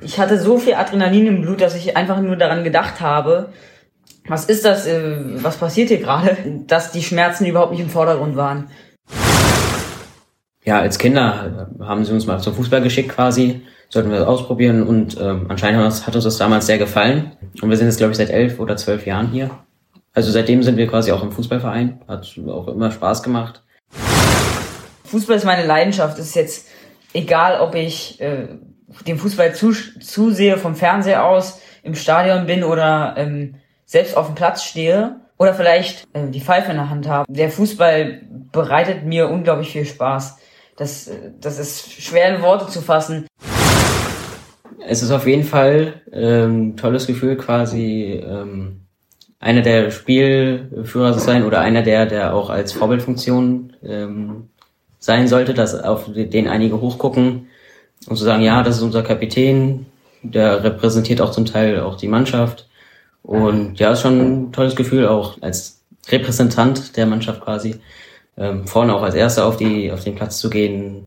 Ich hatte so viel Adrenalin im Blut, dass ich einfach nur daran gedacht habe, was ist das, äh, was passiert hier gerade, dass die Schmerzen überhaupt nicht im Vordergrund waren. Ja, als Kinder haben sie uns mal zum Fußball geschickt quasi, sollten wir das ausprobieren und ähm, anscheinend hat uns das damals sehr gefallen. Und wir sind jetzt, glaube ich, seit elf oder zwölf Jahren hier. Also seitdem sind wir quasi auch im Fußballverein, hat auch immer Spaß gemacht. Fußball ist meine Leidenschaft. Es ist jetzt egal, ob ich äh, dem Fußball zusehe vom Fernseher aus, im Stadion bin oder ähm, selbst auf dem Platz stehe oder vielleicht äh, die Pfeife in der Hand habe. Der Fußball bereitet mir unglaublich viel Spaß. Das, äh, das ist schwer in Worte zu fassen. Es ist auf jeden Fall ähm, tolles Gefühl, quasi ähm, einer der Spielführer zu sein oder einer der, der auch als Vorbildfunktion ähm, sein sollte, dass auf den einige hochgucken und zu sagen, ja, das ist unser Kapitän, der repräsentiert auch zum Teil auch die Mannschaft. Und ja, ist schon ein tolles Gefühl, auch als Repräsentant der Mannschaft quasi, ähm, vorne auch als Erster auf, die, auf den Platz zu gehen.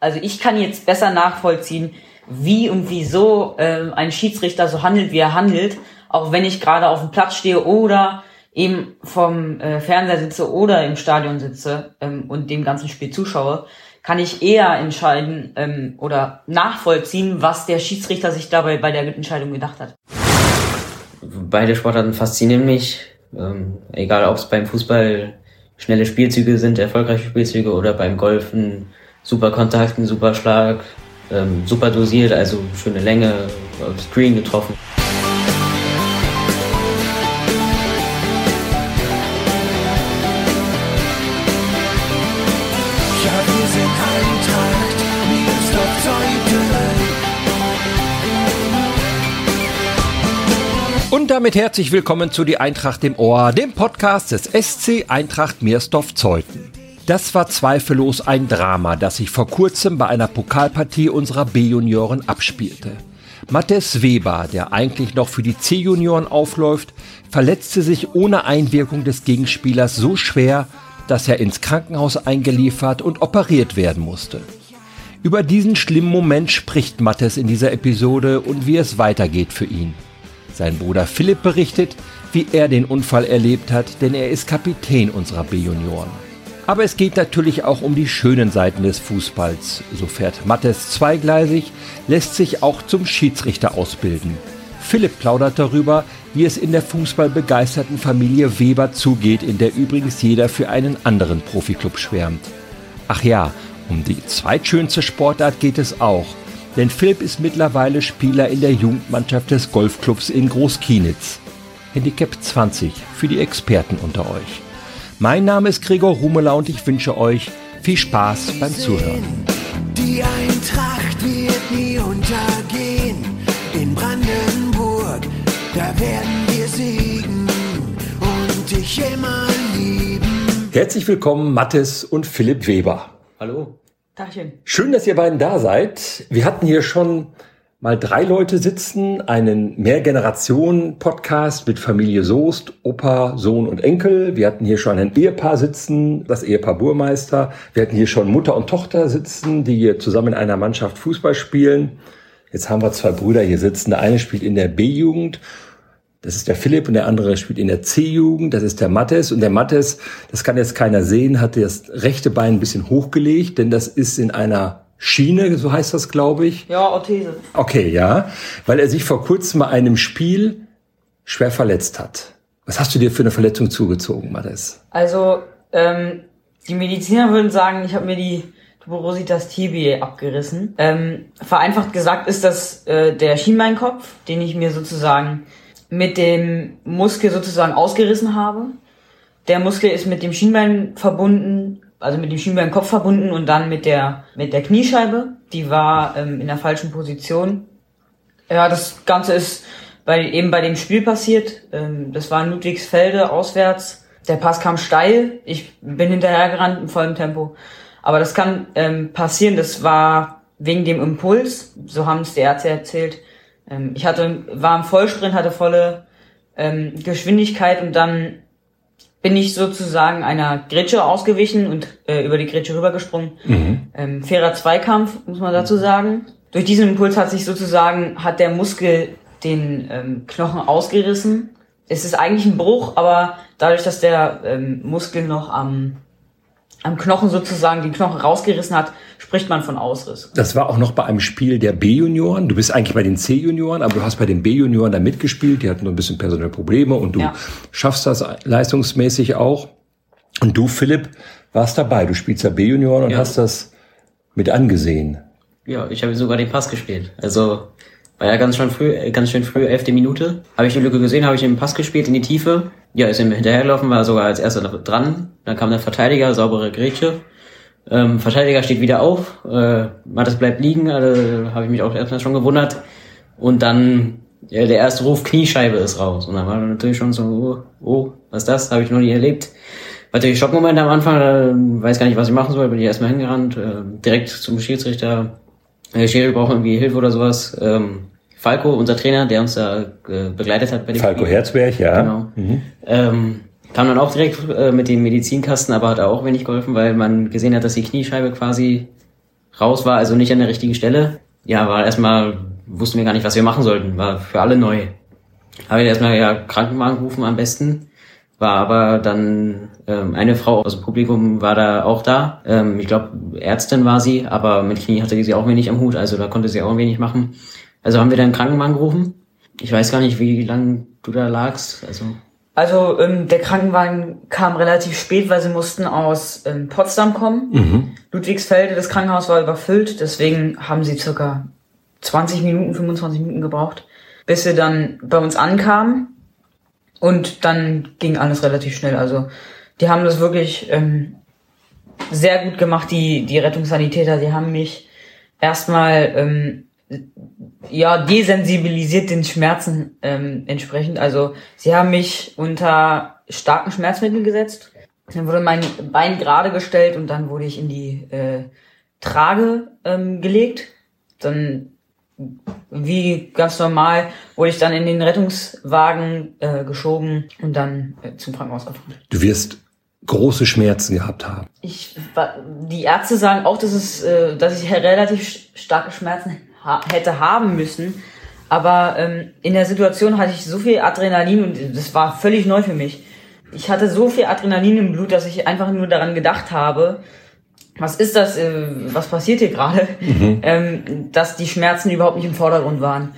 Also ich kann jetzt besser nachvollziehen, wie und wieso äh, ein Schiedsrichter so handelt, wie er handelt, auch wenn ich gerade auf dem Platz stehe oder eben vom äh, Fernseher sitze oder im Stadion sitze ähm, und dem ganzen Spiel zuschaue, kann ich eher entscheiden ähm, oder nachvollziehen, was der Schiedsrichter sich dabei bei der Entscheidung gedacht hat. Beide Sportarten faszinieren mich, ähm, egal ob es beim Fußball schnelle Spielzüge sind, erfolgreiche Spielzüge oder beim Golfen super Kontakt, ein super Schlag, ähm, super dosiert, also schöne Länge, Screen getroffen. Damit herzlich willkommen zu Die Eintracht im Ohr, dem Podcast des SC Eintracht Meersdorf-Zeuthen. Das war zweifellos ein Drama, das sich vor kurzem bei einer Pokalpartie unserer B-Junioren abspielte. Mattes Weber, der eigentlich noch für die C-Junioren aufläuft, verletzte sich ohne Einwirkung des Gegenspielers so schwer, dass er ins Krankenhaus eingeliefert und operiert werden musste. Über diesen schlimmen Moment spricht Mattes in dieser Episode und wie es weitergeht für ihn. Sein Bruder Philipp berichtet, wie er den Unfall erlebt hat, denn er ist Kapitän unserer B-Junioren. Aber es geht natürlich auch um die schönen Seiten des Fußballs. So fährt Mattes zweigleisig, lässt sich auch zum Schiedsrichter ausbilden. Philipp plaudert darüber, wie es in der fußballbegeisterten Familie Weber zugeht, in der übrigens jeder für einen anderen Profiklub schwärmt. Ach ja, um die zweitschönste Sportart geht es auch. Denn Philipp ist mittlerweile Spieler in der Jugendmannschaft des Golfclubs in Großkienitz. Handicap 20 für die Experten unter euch. Mein Name ist Gregor Rumeler und ich wünsche euch viel Spaß beim Zuhören. Die Eintracht wird nie untergehen. In Brandenburg, da werden wir siegen und dich immer lieben. Herzlich willkommen, Mattes und Philipp Weber. Hallo. Tachchen. Schön, dass ihr beiden da seid. Wir hatten hier schon mal drei Leute sitzen, einen Mehrgenerationen-Podcast mit Familie Soest, Opa, Sohn und Enkel. Wir hatten hier schon ein Ehepaar sitzen, das Ehepaar Burmeister. Wir hatten hier schon Mutter und Tochter sitzen, die hier zusammen in einer Mannschaft Fußball spielen. Jetzt haben wir zwei Brüder hier sitzen. Der eine spielt in der B-Jugend das ist der Philipp und der andere spielt in der C-Jugend, das ist der Mattes. Und der Mattes, das kann jetzt keiner sehen, hat das rechte Bein ein bisschen hochgelegt, denn das ist in einer Schiene, so heißt das, glaube ich. Ja, Orthese. Okay, ja. Weil er sich vor kurzem bei einem Spiel schwer verletzt hat. Was hast du dir für eine Verletzung zugezogen, Mattes? Also, ähm, die Mediziner würden sagen, ich habe mir die Tuberositas tibiae abgerissen. Ähm, vereinfacht gesagt ist das äh, der Schienbeinkopf, den ich mir sozusagen mit dem Muskel sozusagen ausgerissen habe. Der Muskel ist mit dem Schienbein verbunden, also mit dem Schienbeinkopf verbunden und dann mit der mit der Kniescheibe. Die war ähm, in der falschen Position. Ja, das Ganze ist bei, eben bei dem Spiel passiert. Ähm, das war in Ludwigsfelde auswärts. Der Pass kam steil. Ich bin hinterhergerannt im vollen Tempo. Aber das kann ähm, passieren. Das war wegen dem Impuls. So haben es die Ärzte erzählt. Ähm, ich hatte, war im Vollsprint, hatte volle ähm, Geschwindigkeit und dann bin ich sozusagen einer Gritsche ausgewichen und äh, über die Gritsche rübergesprungen. Mhm. Ähm, fairer Zweikampf, muss man dazu sagen. durch diesen Impuls hat sich sozusagen, hat der Muskel den ähm, Knochen ausgerissen. Es ist eigentlich ein Bruch, aber dadurch, dass der ähm, Muskel noch am, am Knochen sozusagen den Knochen rausgerissen hat, spricht man von Ausriss. Das war auch noch bei einem Spiel der B-Junioren. Du bist eigentlich bei den C-Junioren, aber du hast bei den B-Junioren da mitgespielt. Die hatten nur ein bisschen personelle Probleme und du Ja. schaffst das leistungsmäßig auch. Und du, Philipp, warst dabei. Du spielst ja B-Junioren und Ja. hast das mit angesehen. Ja, ich habe sogar den Pass gespielt. Also war ja ganz schön früh, äh, ganz schön früh, elfte Minute. Habe ich die Lücke gesehen, habe ich den Pass gespielt in die Tiefe. Ja, ist ihm hinterhergelaufen, war sogar als erster dran. Dann kam der Verteidiger, saubere Grätsche. Ähm, Verteidiger steht wieder auf, äh, Mattes bleibt liegen, also habe ich mich auch erstmal schon gewundert. Und dann ja, der erste Ruf, Kniescheibe ist raus. Und dann war natürlich schon so, oh, oh was ist das? Habe ich noch nie erlebt. War natürlich Schockmoment am Anfang, äh, weiß gar nicht, was ich machen soll, bin ich erstmal hingerannt, äh, direkt zum Schiedsrichter. Der Schiri braucht irgendwie Hilfe oder sowas. Ähm, Falco, unser Trainer, der uns da äh, begleitet hat bei dem Falco Spiel. Herzberg, ja. Genau. Ähm, kam dann auch direkt äh, mit dem Medizinkasten, aber hat auch wenig geholfen, weil man gesehen hat, dass die Kniescheibe quasi raus war, also nicht an der richtigen Stelle. Ja, war erstmal, wussten wir gar nicht, was wir machen sollten, war für alle neu. Habe ich erstmal ja Krankenwagen gerufen am besten, war aber dann ähm, eine Frau aus dem Publikum war da auch da. Ähm, ich glaube, Ärztin war sie, aber mit Knie hatte sie auch wenig am Hut, also da konnte sie auch wenig machen. Also haben wir dann Krankenwagen gerufen. Ich weiß gar nicht, wie lange du da lagst. Also Also ähm, der Krankenwagen kam relativ spät, weil sie mussten aus ähm, Potsdam kommen. Ludwigsfelde, das Krankenhaus war überfüllt, deswegen haben sie circa 20 Minuten, 25 Minuten gebraucht, bis sie dann bei uns ankamen. Und dann ging alles relativ schnell. Also die haben das wirklich ähm, sehr gut gemacht, die, die Rettungssanitäter. Die haben mich erstmal ähm, ja, desensibilisiert den Schmerzen ähm, entsprechend. Also sie haben mich unter starken Schmerzmitteln gesetzt. Dann wurde mein Bein gerade gestellt und dann wurde ich in die äh, Trage ähm, gelegt. Dann wie ganz normal wurde ich dann in den Rettungswagen äh, geschoben und dann äh, zum Krankenhaus gefahren. Du wirst große Schmerzen gehabt haben. Ich, die Ärzte sagen auch, dass es, äh, dass ich relativ starke Schmerzen ha hätte haben müssen. Aber ähm, in der Situation hatte ich so viel Adrenalin und das war völlig neu für mich. Ich hatte so viel Adrenalin im Blut, dass ich einfach nur daran gedacht habe, was ist das, äh, was passiert hier gerade, ähm, dass die Schmerzen überhaupt nicht im Vordergrund waren.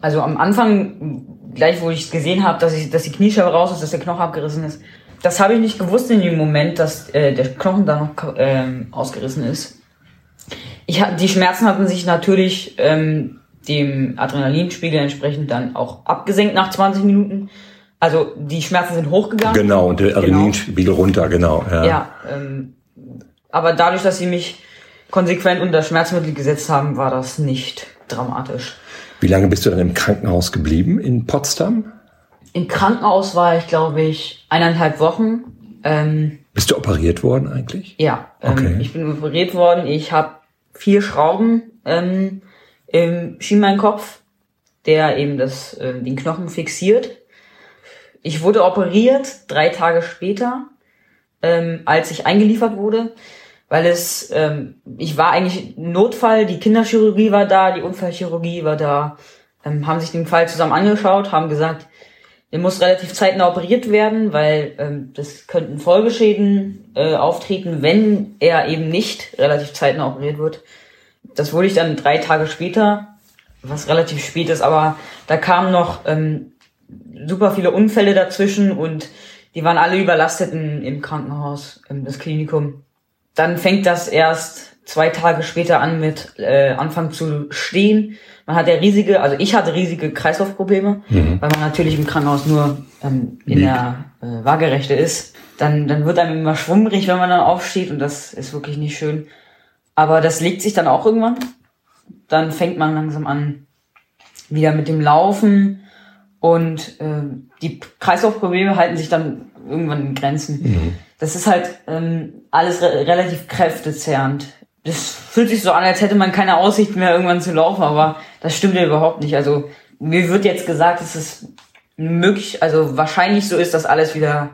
Also am Anfang, gleich wo ich es gesehen habe, dass, ich, dass die Kniescheibe raus ist, dass der Knochen abgerissen ist, das habe ich nicht gewusst in dem Moment, dass äh, der Knochen da noch ähm, ausgerissen ist. Ich, die Schmerzen hatten sich natürlich ähm, dem Adrenalinspiegel entsprechend dann auch abgesenkt nach 20 Minuten. Also die Schmerzen sind hochgegangen. Genau, und der Adrenalinspiegel runter, genau. Ja. Ja, ähm, aber dadurch, dass sie mich konsequent unter Schmerzmittel gesetzt haben, war das nicht dramatisch. Wie lange bist du dann im Krankenhaus geblieben in Potsdam? Im Krankenhaus war ich, glaube ich, eineinhalb Wochen. Ähm, Bist du operiert worden eigentlich? ja, ähm, Okay. ich bin operiert worden. Ich habe vier Schrauben ähm, im Schienbeinkopf, der eben das, äh, den Knochen fixiert. Ich wurde operiert drei Tage später, ähm, als ich eingeliefert wurde, weil es, ähm, ich war eigentlich Notfall, die Kinderchirurgie war da, die Unfallchirurgie war da, ähm, haben sich den Fall zusammen angeschaut, haben gesagt, der muss relativ zeitnah operiert werden, weil ähm, das könnten Folgeschäden äh, auftreten, wenn er eben nicht relativ zeitnah operiert wird. Das wurde ich dann drei Tage später, was relativ spät ist, aber da kamen noch ähm, super viele Unfälle dazwischen und die waren alle überlastet in, im Krankenhaus, im das Klinikum. Dann fängt das erst zwei Tage später an mit äh, Anfang zu stehen. Man hat ja riesige, also ich hatte riesige Kreislaufprobleme, weil man natürlich im Krankenhaus nur ähm, in Liegt. der äh, Waagerechte ist. Dann, dann wird einem immer schwummrig, wenn man dann aufsteht und das ist wirklich nicht schön. Aber das legt sich dann auch irgendwann. Dann fängt man langsam an, wieder mit dem Laufen und äh, die Kreislaufprobleme halten sich dann irgendwann in Grenzen. Das ist halt ähm, alles re relativ kräftezehrend. Das fühlt sich so an, als hätte man keine Aussicht mehr irgendwann zu laufen, aber das stimmt ja überhaupt nicht. Also mir wird jetzt gesagt, dass es möglich, also wahrscheinlich so ist, dass alles wieder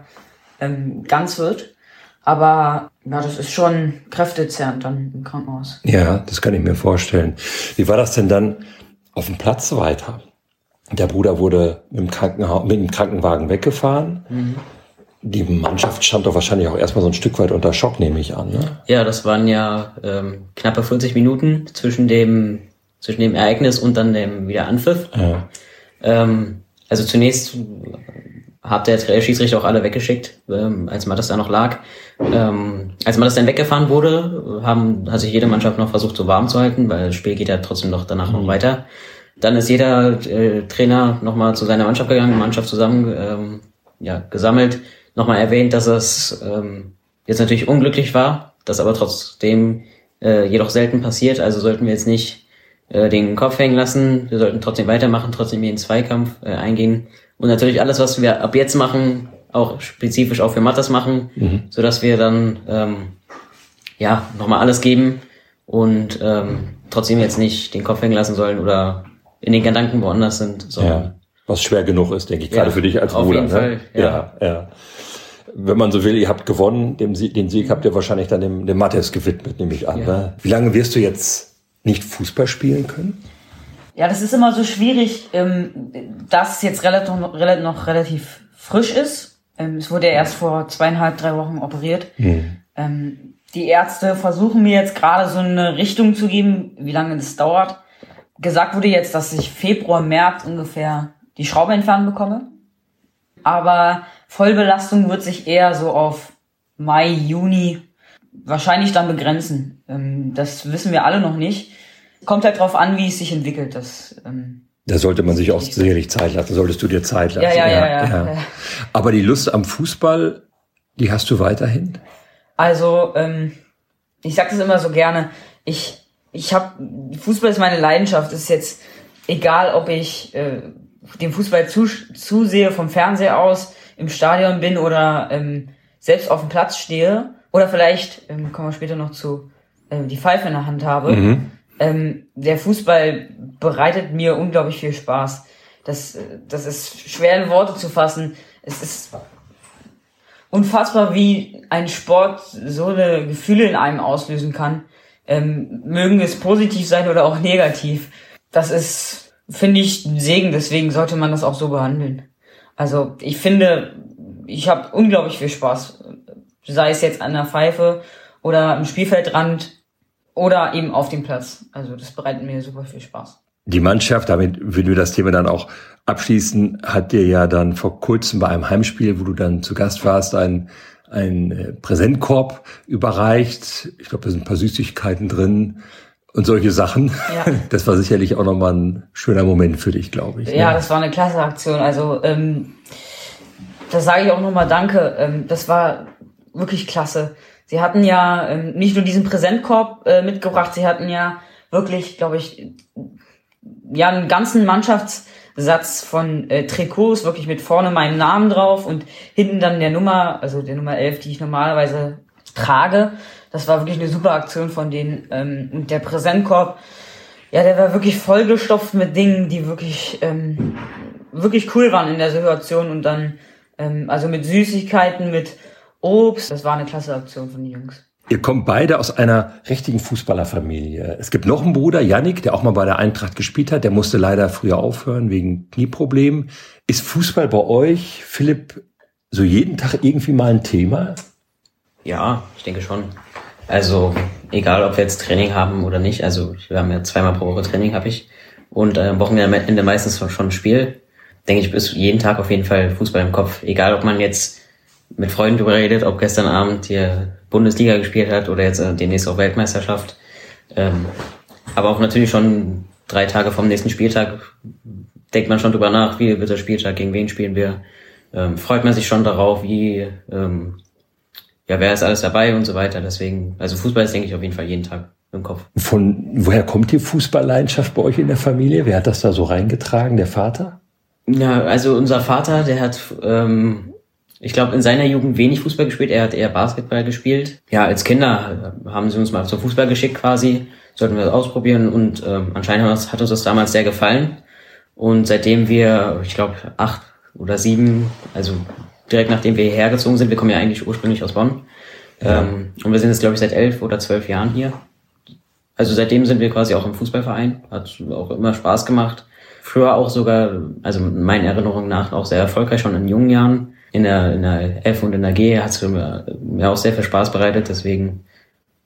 ähm, ganz wird. Aber Ja, das ist schon kräftezerrend dann im Krankenhaus. Ja, das kann ich mir vorstellen. Wie war das denn dann auf dem Platz weiter? Der Bruder wurde mit dem, Krankenhaus, mit dem Krankenwagen weggefahren. Mhm. Die Mannschaft stand doch wahrscheinlich auch erstmal so ein Stück weit unter Schock, nehme ich an. Ne? Ja, das waren ja ähm, knappe 40 Minuten zwischen dem, zwischen dem Ereignis und dann dem Wiederanpfiff. Ja. Ähm, also zunächst hat der Schiedsrichter auch alle weggeschickt, ähm, als Mattes da noch lag. Ähm, als Mattes dann weggefahren wurde, haben, hat sich jede Mannschaft noch versucht, so warm zu halten, weil das Spiel geht ja trotzdem noch danach mhm. noch weiter. Dann ist jeder äh, Trainer nochmal zu seiner Mannschaft gegangen, Mannschaft zusammen ähm, ja, gesammelt, nochmal erwähnt, dass es ähm, jetzt natürlich unglücklich war, das aber trotzdem äh, jedoch selten passiert. Also sollten wir jetzt nicht äh, den Kopf hängen lassen, wir sollten trotzdem weitermachen, trotzdem in den Zweikampf äh, eingehen und natürlich alles, was wir ab jetzt machen, auch spezifisch auch für Mattes machen, mhm. so dass wir dann ähm, ja nochmal alles geben und ähm, trotzdem jetzt nicht den Kopf hängen lassen sollen oder in den Gedanken woanders sind. Ja, was schwer genug ist, denke ich, gerade für dich als auf Bruder. Jeden ne? Fall, ja. ja, ja. Wenn man so will, ihr habt gewonnen, dem Sieg, den Sieg habt ihr wahrscheinlich dann dem, dem Mattes gewidmet, nehme ich an. Ja. Ne? Wie lange wirst du jetzt nicht Fußball spielen können? Ja, das ist immer so schwierig, ähm, dass es jetzt relativ, noch relativ frisch ist. Ähm, es wurde ja erst vor zweieinhalb, drei Wochen operiert. Mhm. Ähm, die Ärzte versuchen mir jetzt gerade so eine Richtung zu geben, wie lange das dauert. Gesagt wurde jetzt, dass ich Februar, März ungefähr die Schraube entfernen bekomme. Aber Vollbelastung wird sich eher so auf Mai, Juni wahrscheinlich dann begrenzen. Ähm, das wissen wir alle noch nicht kommt halt drauf an, wie es sich entwickelt. Das, ähm, da sollte man sich auch sicherlich Zeit lassen, solltest du dir Zeit lassen. Ja, ja, ja, ja, ja. ja. Aber die Lust am Fußball, die hast du weiterhin? Also, ähm, ich sag das immer so gerne, ich, ich habe Fußball ist meine Leidenschaft. Es ist jetzt egal, ob ich äh, dem Fußball zu, zusehe vom Fernseher aus, im Stadion bin oder ähm, selbst auf dem Platz stehe oder vielleicht, ähm, kommen wir später noch zu, äh, die Pfeife in der Hand habe. Mhm ähm, der Fußball bereitet mir unglaublich viel Spaß. Das, das ist schwer in Worte zu fassen. Es ist unfassbar, wie ein Sport so eine Gefühle in einem auslösen kann. Ähm, mögen es positiv sein oder auch negativ. Das ist, finde ich, ein Segen. Deswegen sollte man das auch so behandeln. Also ich finde, ich habe unglaublich viel Spaß. Sei es jetzt an der Pfeife oder im Spielfeldrand oder eben auf dem Platz. Also das bereitet mir super viel Spaß. Die Mannschaft, damit würden wir das Thema dann auch abschließen, hat dir ja dann vor kurzem bei einem Heimspiel, wo du dann zu Gast warst, ein ein äh, Präsentkorb überreicht. Ich glaube, da sind ein paar Süßigkeiten drin und solche Sachen. Ja. Das war sicherlich auch nochmal ein schöner Moment für dich, glaube ich. Ja, ne? das war eine klasse Aktion. Also ähm, das sage ich auch nochmal Danke. Ähm, das war wirklich klasse. Sie hatten ja ähm, nicht nur diesen Präsentkorb äh, mitgebracht, sie hatten ja wirklich, glaube ich, ja einen ganzen Mannschaftssatz von äh, Trikots, wirklich mit vorne meinem Namen drauf und hinten dann der Nummer, also der Nummer 11, die ich normalerweise trage. Das war wirklich eine super Aktion von denen. Ähm, und der Präsentkorb, ja, der war wirklich vollgestopft mit Dingen, die wirklich, ähm, wirklich cool waren in der Situation und dann, ähm, also mit Süßigkeiten, mit Obst. Das war eine klasse Aktion von den Jungs. Ihr kommt beide aus einer richtigen Fußballerfamilie. Es gibt noch einen Bruder, Yannick, der auch mal bei der Eintracht gespielt hat. Der musste leider früher aufhören wegen Knieproblemen. Ist Fußball bei euch, Philipp, so jeden Tag irgendwie mal ein Thema? Ja, ich denke schon. Also egal, ob wir jetzt Training haben oder nicht. Also wir haben ja zweimal pro Woche Training, habe ich. Und äh, Wochenende meistens schon ein Spiel. Denke ich, ist jeden Tag auf jeden Fall Fußball im Kopf. Egal, ob man jetzt mit Freunden darüber redet, ob gestern Abend hier Bundesliga gespielt hat oder jetzt äh, demnächst auch Weltmeisterschaft. Ähm, aber auch natürlich schon drei Tage vom nächsten Spieltag denkt man schon drüber nach, wie wird der Spieltag, gegen wen spielen wir. Ähm, freut man sich schon darauf, wie, ähm, ja, wer ist alles dabei und so weiter. Deswegen, also Fußball ist, denke ich, auf jeden Fall jeden Tag im Kopf. Von woher kommt die Fußballleidenschaft bei euch in der Familie? Wer hat das da so reingetragen? Der Vater? Ja, also unser Vater, der hat ähm, ich glaube, in seiner Jugend wenig Fußball gespielt. Er hat eher Basketball gespielt. Ja, als Kinder haben sie uns mal zum Fußball geschickt quasi. Sollten wir das ausprobieren und ähm, anscheinend hat uns das damals sehr gefallen. Und seitdem wir, ich glaube, acht oder sieben, also direkt nachdem wir hierher gezogen sind, wir kommen ja eigentlich ursprünglich aus Bonn, Ja. Ähm, und wir sind jetzt, glaube ich, seit elf oder zwölf Jahren hier. Also seitdem sind wir quasi auch im Fußballverein. Hat auch immer Spaß gemacht. Früher auch sogar, also meinen Erinnerungen nach auch sehr erfolgreich schon in jungen Jahren. In der, in der F und in der G hat es mir, mir auch sehr viel Spaß bereitet. Deswegen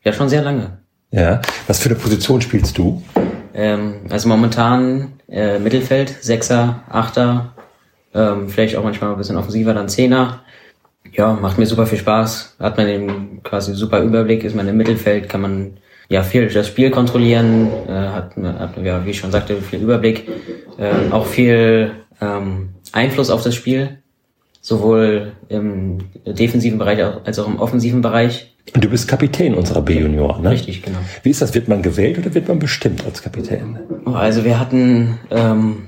ja schon sehr lange. Ja. Was für eine Position spielst du? Ähm, also momentan äh, Mittelfeld, Sechser, Achter, ähm, vielleicht auch manchmal ein bisschen offensiver, dann Zehner. Ja, macht mir super viel Spaß. Hat man eben quasi super Überblick, ist man im Mittelfeld, kann man ja viel das Spiel kontrollieren, äh, hat, hat ja, wie ich schon sagte, viel Überblick, äh, auch viel ähm, Einfluss auf das Spiel, sowohl im defensiven Bereich als auch im offensiven Bereich. Und du bist Kapitän unserer B-Junior, ne? Richtig, genau. Wie ist das? Wird man gewählt oder wird man bestimmt als Kapitän? Oh, also wir hatten ähm,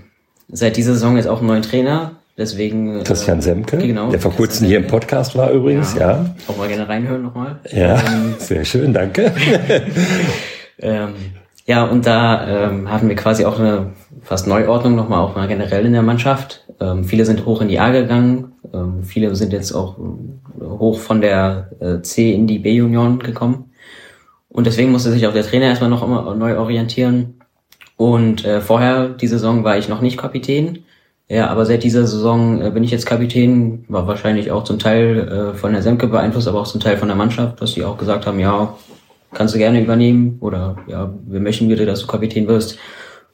seit dieser Saison jetzt auch einen neuen Trainer, deswegen... Christian äh, Semke, genau, der vor Christian kurzem hier im. Podcast war übrigens, ja. Ja, Auch mal gerne reinhören nochmal. sehr schön, danke. Ähm, ja, und da ähm, hatten wir quasi auch eine fast Neuordnung nochmal, auch mal generell in der Mannschaft. Ähm, viele sind hoch in die A gegangen, ähm, viele sind jetzt auch äh, hoch von der äh, C in die B-Junioren gekommen. Und deswegen musste sich auch der Trainer erstmal noch immer neu orientieren. Und äh, vorher, die Saison, war ich noch nicht Kapitän. Ja, aber seit dieser Saison äh, bin ich jetzt Kapitän, war wahrscheinlich auch zum Teil äh, von der Semke beeinflusst, aber auch zum Teil von der Mannschaft, dass die auch gesagt haben, ja, kannst du gerne übernehmen oder ja, wir möchten bitte, dass du Kapitän wirst.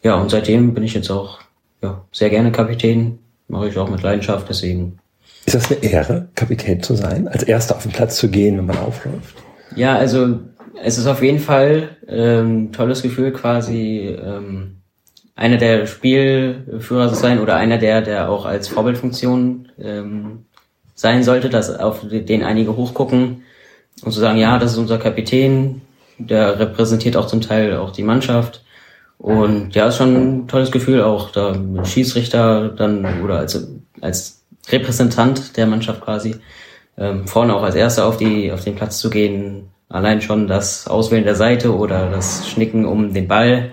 Ja, und seitdem bin ich jetzt auch ja, sehr gerne Kapitän, mache ich auch mit Leidenschaft, deswegen. Ist das eine Ehre, Kapitän zu sein? Als Erster auf den Platz zu gehen, wenn man aufläuft? Ja, also es ist auf jeden Fall ähm, tolles Gefühl, quasi ähm, einer der Spielführer zu sein oder einer der, der auch als Vorbildfunktion ähm, sein sollte, dass auf den einige hochgucken und zu sagen, ja, das ist unser Kapitän, der repräsentiert auch zum Teil auch die Mannschaft. Und ja, ist schon ein tolles Gefühl, auch da Schiedsrichter dann oder als, als Repräsentant der Mannschaft quasi ähm, vorne auch als Erster auf die auf den Platz zu gehen. Allein schon das Auswählen der Seite oder das Schnicken um den Ball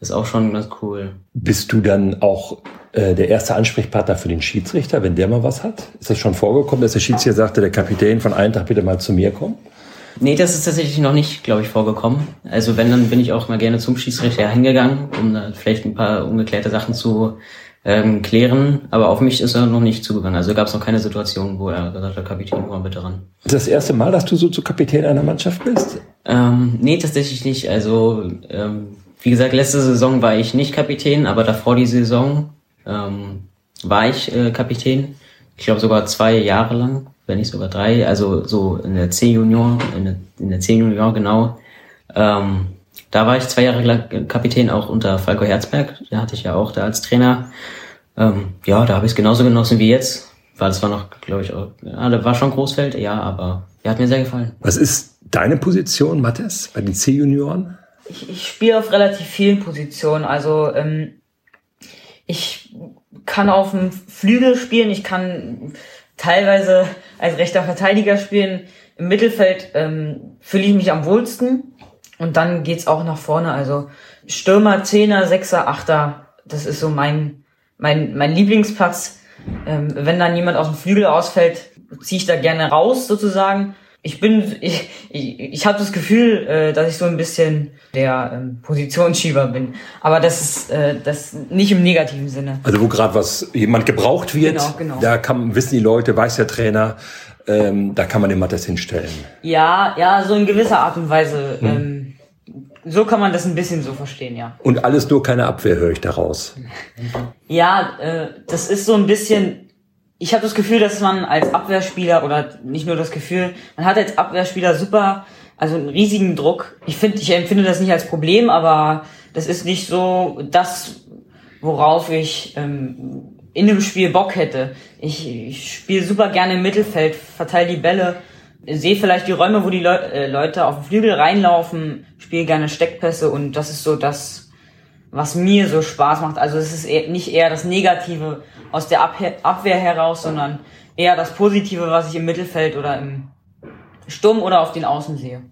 ist auch schon ganz cool. Bist du dann auch äh, der erste Ansprechpartner für den Schiedsrichter, wenn der mal was hat? Ist das schon vorgekommen, dass der Schiedsrichter sagte, der Kapitän von Eintracht bitte mal zu mir kommen? Nee, das ist tatsächlich noch nicht, glaube ich, vorgekommen. Also wenn, dann bin ich auch mal gerne zum Schiedsrichter hingegangen, um da vielleicht ein paar ungeklärte Sachen zu ähm, klären. Aber auf mich ist er noch nicht zugegangen. Also gab es noch keine Situation, wo er gesagt hat, Kapitän, komm mal bitte ran. Ist das erste Mal, dass du so zu Kapitän einer Mannschaft bist? Ähm, nee, tatsächlich nicht. Also, ähm, wie gesagt, letzte Saison war ich nicht Kapitän, aber davor die Saison ähm, war ich äh, Kapitän. Ich glaube sogar zwei Jahre lang, wenn nicht sogar drei. Also so in der C-Junior, in der, in der C-Junior genau. Ähm, da war ich zwei Jahre lang Kapitän auch unter Falco Herzberg. Der hatte ich ja auch da als Trainer. Ähm, ja, da habe ich es genauso genossen wie jetzt. War das war noch, glaube ich, auch, ja, da war schon Großfeld, ja, aber der hat mir sehr gefallen. Was ist deine Position, Mattes, bei den C-Junioren? Ich, ich spiele auf relativ vielen Positionen. Also ähm, ich kann auf dem Flügel spielen, ich kann teilweise als rechter Verteidiger spielen. Im Mittelfeld ähm, fühle ich mich am wohlsten und dann geht's auch nach vorne. Also Stürmer, Zehner, Sechser, Achter, das ist so mein mein mein Lieblingsplatz. Ähm, wenn dann jemand aus dem Flügel ausfällt, ziehe ich da gerne raus sozusagen. Ich bin, ich, ich, ich habe das Gefühl, äh, dass ich so ein bisschen der ähm, Positionsschieber bin. Aber das ist äh, das nicht im negativen Sinne. Also wo gerade was jemand gebraucht wird, Genau, genau. da kann, wissen die Leute, weiß der Trainer, ähm, da kann man den Mattes hinstellen. Ja, ja, so in gewisser Art und Weise. Ähm, so kann man das ein bisschen so verstehen, ja. Und alles nur keine Abwehr, höre ich daraus. Ja, äh, das ist so ein bisschen. Ich habe das Gefühl, dass man als Abwehrspieler oder nicht nur das Gefühl, man hat als Abwehrspieler super, also einen riesigen Druck. Ich finde, ich empfinde das nicht als Problem, aber das ist nicht so das, worauf ich ähm, in dem Spiel Bock hätte. Ich, ich spiele super gerne im Mittelfeld, verteile die Bälle, sehe vielleicht die Räume, wo die Leu äh, Leute auf den Flügel reinlaufen, spiele gerne Steckpässe und das ist so das, was mir so Spaß macht. Also es ist nicht eher das Negative aus der Abwehr heraus, sondern eher das Positive, was ich im Mittelfeld oder im Sturm oder auf den Außen sehe.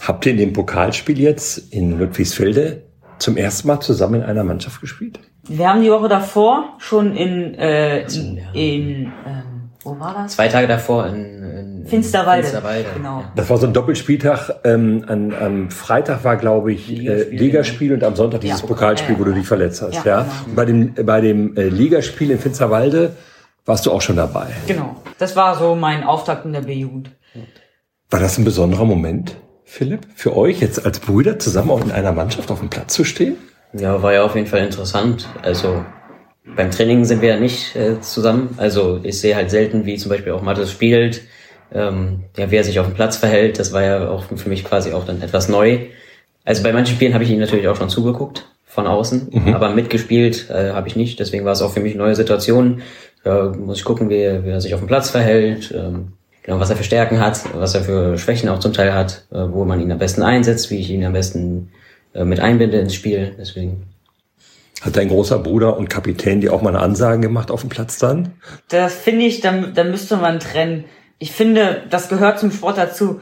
Habt ihr in dem Pokalspiel jetzt in Ludwigsfelde zum ersten Mal zusammen in einer Mannschaft gespielt? Wir haben die Woche davor schon in, äh, in, in ähm, Wo war das? Zwei Tage davor in, in Finsterwalde. Finsterwalde. Genau. Das war so ein Doppelspieltag. Ähm, an, am Freitag war, glaube ich, Ligaspiel, äh, Ligaspiel und am Sonntag dieses Ja. Pokalspiel, Ja, wo du dich verletzt hast. Ja, Ja, genau. Bei dem, bei dem äh, Ligaspiel in Finsterwalde warst du auch schon dabei. Genau. Das war so mein Auftakt in der B-Jugend. War das ein besonderer Moment, Philipp, für euch jetzt als Brüder zusammen auch in einer Mannschaft auf dem Platz zu stehen? Ja, war ja auf jeden Fall interessant. Also beim Training sind wir ja nicht äh, zusammen. Also ich sehe halt selten, wie zum Beispiel auch Mattes spielt, ähm, ja, wie er sich auf dem Platz verhält. Das war ja auch für mich quasi auch dann etwas neu. Also bei manchen Spielen habe ich ihm natürlich auch schon zugeguckt von außen, aber mitgespielt äh, habe ich nicht. Deswegen war es auch für mich eine neue Situation. Ja, muss ich gucken, wie, er- wie er sich auf dem Platz verhält. Ähm, Genau, was er für Stärken hat, was er für Schwächen auch zum Teil hat, äh, wo man ihn am besten einsetzt, wie ich ihn am besten äh, mit einbinde ins Spiel. Deswegen Hat dein großer Bruder und Kapitän dir auch mal eine Ansage gemacht auf dem Platz dann? Das finde ich, da, da müsste man trennen. Ich finde, das gehört zum Sport dazu.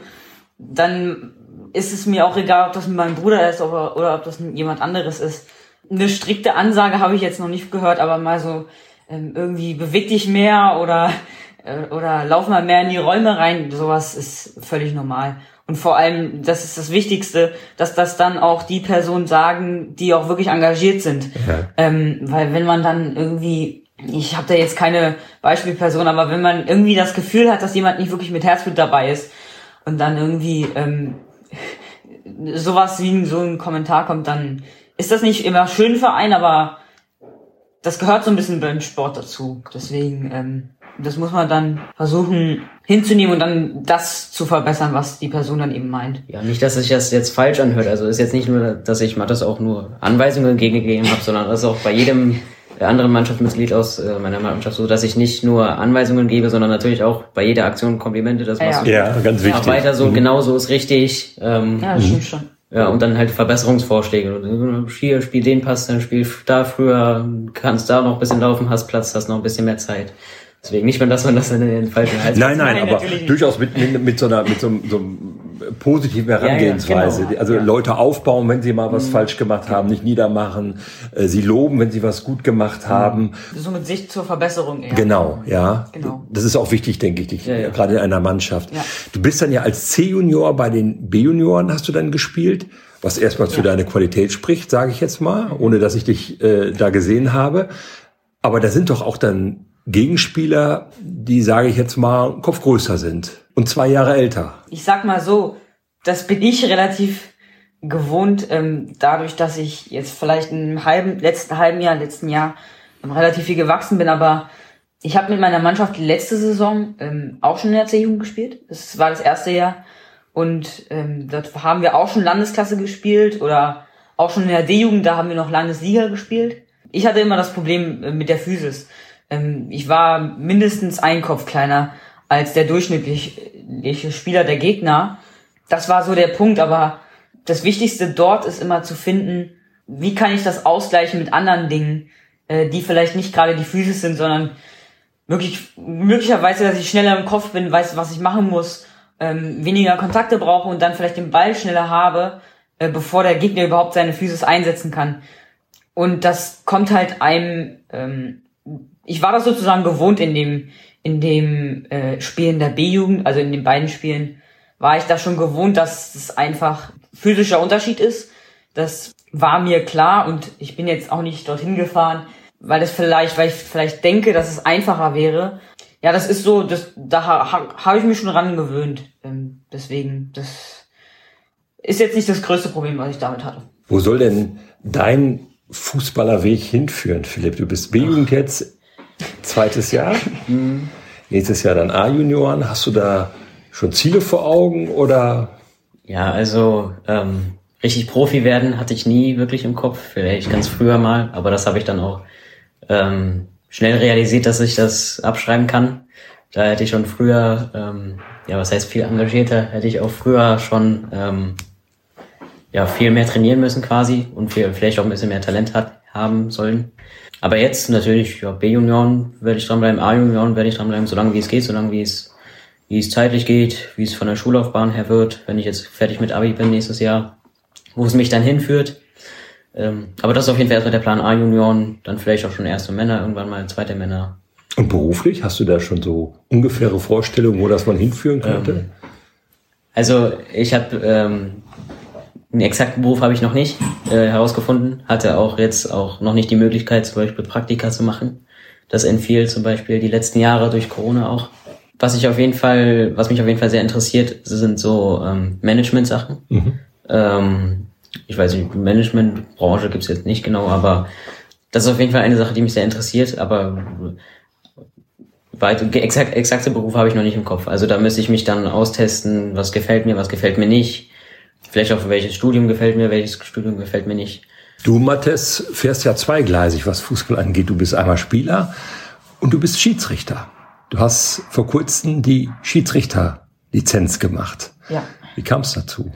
Dann ist es mir auch egal, ob das meinem Bruder ist oder, oder ob das jemand anderes ist. Eine strikte Ansage habe ich jetzt noch nicht gehört, aber mal so ähm, irgendwie beweg dich mehr oder äh, oder lauf mal mehr in die Räume rein. Sowas ist völlig normal. Und vor allem, das ist das Wichtigste, dass das dann auch die Personen sagen, die auch wirklich engagiert sind. Ja. Ähm, weil wenn man dann irgendwie, ich habe da jetzt keine Beispielperson, aber wenn man irgendwie das Gefühl hat, dass jemand nicht wirklich mit Herzblut dabei ist und dann irgendwie ähm, sowas wie so ein Kommentar kommt, dann ist das nicht immer schön für einen, aber das gehört so ein bisschen beim Sport dazu. Deswegen, ähm, das muss man dann versuchen hinzunehmen und dann das zu verbessern, was die Person dann eben meint. Ja, nicht, dass sich das jetzt falsch anhört. Also ist jetzt nicht nur, dass ich Mattes auch nur Anweisungen entgegengegeben habe, sondern das ist auch bei jedem äh, anderen Mannschaftsmitglied aus äh, meiner Mannschaft so, dass ich nicht nur Anweisungen gebe, sondern natürlich auch bei jeder Aktion Komplimente. Das Ja, machst du Ja, ganz Mach wichtig. weiter so, Mhm. genau so ist richtig. Ähm, Ja, das stimmt schon. ja, und dann halt Verbesserungsvorschläge. Und, Hier, spiel den Pass, dann spiel da früher, kannst da noch ein bisschen laufen, hast Platz, hast noch ein bisschen mehr Zeit. Deswegen nicht mehr, dass man das in den falschen Hals Nein, nein, Nein, aber durchaus mit, mit, mit so einer mit so, einem- so einem positiven Herangehensweise. genau. Also Leute aufbauen, wenn sie mal was falsch gemacht haben, nicht niedermachen. Äh, Sie loben, wenn sie was gut gemacht haben. So mit Sicht zur Verbesserung eher. Genau, ja. Genau. Das ist auch wichtig, denke ich, dich, Ja, ja. gerade in einer Mannschaft. Ja. Du bist dann ja als C-Junior bei den B-Junioren hast du dann gespielt, was erstmal für deine Qualität spricht, sage ich jetzt mal, ohne dass ich dich äh, da gesehen habe. Aber da sind doch auch dann Gegenspieler, die, sage ich jetzt mal, Kopf größer sind und zwei Jahre älter. ich sag mal so, das bin ich relativ gewohnt, ähm, dadurch, dass ich jetzt vielleicht im halben, letzten halben Jahr, letzten Jahr ähm, relativ viel gewachsen bin, aber ich habe mit meiner Mannschaft die letzte Saison ähm, auch schon in der C-Jugend gespielt. Das war das erste Jahr. Und ähm, dort haben wir auch schon Landesklasse gespielt oder auch schon in der D-Jugend, da haben wir noch Landesliga gespielt. Ich hatte immer das Problem äh, mit der Physis. Ähm, ich war mindestens ein Kopf kleiner als der durchschnittliche Spieler der Gegner. Das war so der Punkt, aber das Wichtigste dort ist immer zu finden, wie kann ich das ausgleichen mit anderen Dingen, äh, die vielleicht nicht gerade die Physis sind, sondern möglich, möglicherweise, dass ich schneller im Kopf bin, weiß, was ich machen muss, ähm, weniger Kontakte brauche und dann vielleicht den Ball schneller habe, äh, bevor der Gegner überhaupt seine Physis einsetzen kann. Und das kommt halt einem, ähm, ich war das sozusagen gewohnt in dem, in dem äh, Spiel in der B-Jugend, also in den beiden Spielen, war ich da schon gewohnt, dass es einfach physischer Unterschied ist. Das war mir klar und ich bin jetzt auch nicht dorthin gefahren, weil es vielleicht, weil ich vielleicht denke, dass es einfacher wäre. Ja, das ist so, das, da ha, habe ich mich schon ran gewöhnt. Ähm, deswegen, das ist jetzt nicht das größte Problem, was ich damit hatte. Wo soll denn dein Fußballerweg hinführen, Philipp? Du bist B-Jugend jetzt, zweites Jahr. Nächstes Jahr dann A-Junioren. Hast du da schon Ziele vor Augen oder? Ja, also ähm, richtig Profi werden hatte ich nie wirklich im Kopf, vielleicht ganz früher mal, aber das habe ich dann auch ähm, schnell realisiert, dass ich das abschreiben kann. Da hätte ich schon früher, ähm, ja, was heißt viel engagierter, hätte ich auch früher schon ähm, ja viel mehr trainieren müssen quasi und viel, vielleicht auch ein bisschen mehr Talent hat, haben sollen. Aber jetzt natürlich, ja, B-Junioren werde ich dranbleiben, A-Junioren werde ich dranbleiben, solange wie es geht, solange wie es wie es zeitlich geht, wie es von der Schullaufbahn her wird, wenn ich jetzt fertig mit Abi bin nächstes Jahr, wo es mich dann hinführt. Ähm, aber das ist auf jeden Fall erstmal der Plan A-Junioren, dann vielleicht auch schon erste Männer, irgendwann mal zweite Männer. Und beruflich, hast du da schon so ungefähre Vorstellungen, wo das mal hinführen könnte? Ähm, also ich habe ähm, einen exakten Beruf habe ich noch nicht äh, herausgefunden, hatte auch jetzt auch noch nicht die Möglichkeit, zum Beispiel Praktika zu machen. Das entfiel zum Beispiel die letzten Jahre durch Corona auch. Was ich auf jeden Fall, was mich auf jeden Fall sehr interessiert, sind so ähm, Management-Sachen. Mhm. Ähm, ich weiß nicht, Managementbranche gibt's jetzt nicht genau, aber das ist auf jeden Fall eine Sache, die mich sehr interessiert, aber weit, exakt, exakte Berufe habe ich noch nicht im Kopf. Also da müsste ich mich dann austesten, was gefällt mir, was gefällt mir nicht. Vielleicht auch welches Studium gefällt mir, welches Studium gefällt mir nicht. Du, Mattes, fährst ja zweigleisig, was Fußball angeht. Du bist einmal Spieler und du bist Schiedsrichter. Du hast vor kurzem die Schiedsrichterlizenz gemacht. Ja. Wie kam es dazu?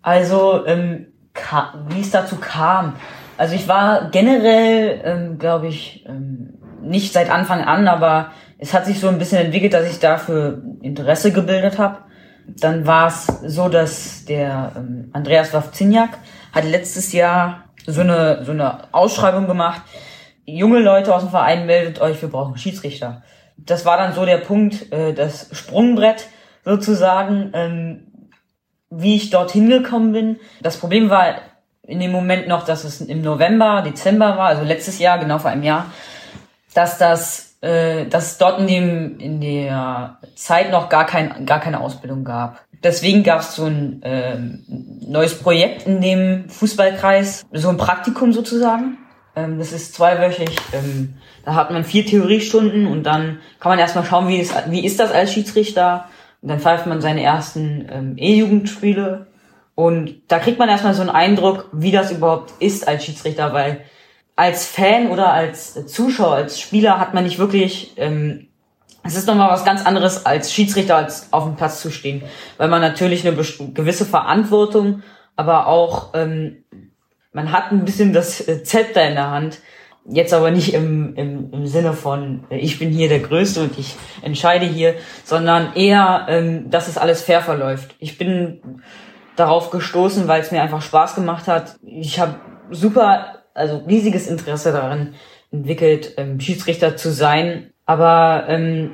Also, ähm, wie es dazu kam. Also ich war generell, ähm, glaube ich, ähm, nicht seit Anfang an, aber es hat sich so ein bisschen entwickelt, dass ich dafür Interesse gebildet habe. Dann war es so, dass der ähm, Andreas Wawzinjak hat letztes Jahr so eine, so eine Ausschreibung gemacht. Junge Leute aus dem Verein meldet euch, wir brauchen Schiedsrichter. Das war dann so der Punkt, äh, das Sprungbrett sozusagen, ähm, wie ich dorthin gekommen bin. Das Problem war in dem Moment noch, dass es im November, Dezember war, also letztes Jahr, genau vor einem Jahr, dass das, äh, dass dort in dem in der Zeit noch gar kein gar keine Ausbildung gab. Deswegen gab es so ein ähm, neues Projekt in dem Fußballkreis, so ein Praktikum sozusagen. Ähm, das ist zweiwöchig. Ähm, da hat man vier Theoriestunden und dann kann man erstmal schauen, wie ist wie ist das als Schiedsrichter. Und dann pfeift man seine ersten ähm, E-Jugendspiele und da kriegt man erstmal so einen Eindruck, wie das überhaupt ist als Schiedsrichter, weil als Fan oder als Zuschauer, als Spieler hat man nicht wirklich, ähm, es ist nochmal was ganz anderes als Schiedsrichter, als auf dem Platz zu stehen, weil man natürlich eine gewisse Verantwortung, aber auch, ähm, man hat ein bisschen das äh, Zepter in der Hand, jetzt aber nicht im, im, im Sinne von, äh, ich bin hier der Größte und ich entscheide hier, sondern eher, ähm, dass es alles fair verläuft. Ich bin darauf gestoßen, weil es mir einfach Spaß gemacht hat. Ich habe super, also riesiges Interesse daran entwickelt, ähm, Schiedsrichter zu sein. Aber ähm,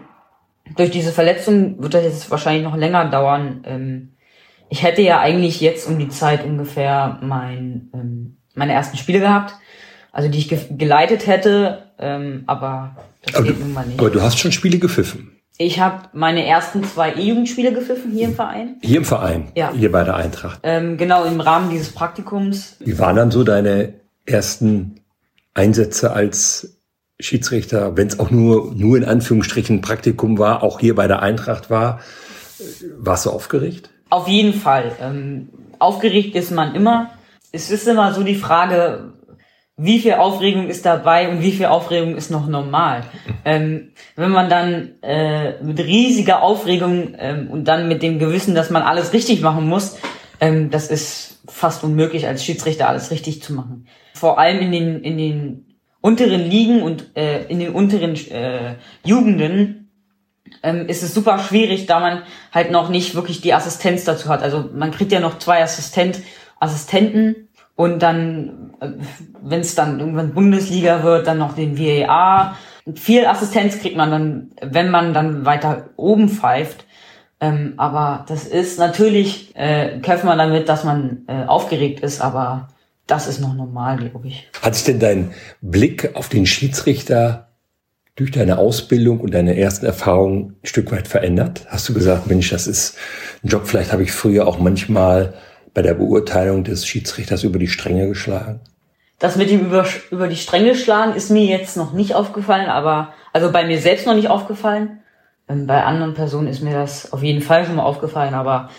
durch diese Verletzung wird das jetzt wahrscheinlich noch länger dauern. Ähm, ich hätte ja eigentlich jetzt um die Zeit ungefähr mein, ähm, meine ersten Spiele gehabt, also die ich ge geleitet hätte, ähm, aber das Aber geht du, nun mal nicht. aber du hast schon Spiele gepfiffen. Ich habe meine ersten zwei E-Jugendspiele gepfiffen hier im Verein. Hier im Verein, Ja. hier bei der Eintracht. Ähm, genau im Rahmen dieses Praktikums. Wie waren dann so deine ersten Einsätze als Schiedsrichter, wenn es auch nur, nur in Anführungsstrichen Praktikum war, auch hier bei der Eintracht war? Warst du aufgeregt? Auf jeden Fall. Ähm, aufgeregt ist man immer. Es ist immer so die Frage, wie viel Aufregung ist dabei und wie viel Aufregung ist noch normal. Ähm, wenn man dann äh, mit riesiger Aufregung ähm, und dann mit dem Gewissen, dass man alles richtig machen muss, ähm, das ist fast unmöglich als Schiedsrichter alles richtig zu machen. Vor allem in den in den unteren Ligen und äh, in den unteren äh, Jugenden ähm, ist es super schwierig, da man halt noch nicht wirklich die Assistenz dazu hat. Also man kriegt ja noch zwei Assistent, Assistenten und dann, äh, wenn es dann irgendwann Bundesliga wird, dann noch den VAR. Viel Assistenz kriegt man dann, wenn man dann weiter oben pfeift. Ähm, aber das ist natürlich, äh, kämpft man damit, dass man äh, aufgeregt ist, aber das ist noch normal, glaube ich. Hat sich denn dein Blick auf den Schiedsrichter durch deine Ausbildung und deine ersten Erfahrungen ein Stück weit verändert? Hast du gesagt, Mensch, das ist ein Job, vielleicht habe ich früher auch manchmal bei der Beurteilung des Schiedsrichters über die Stränge geschlagen? Das mit dem über, über die Stränge schlagen ist mir jetzt noch nicht aufgefallen, aber, also bei mir selbst noch nicht aufgefallen. Ähm, bei anderen Personen ist mir das auf jeden Fall schon mal aufgefallen, aber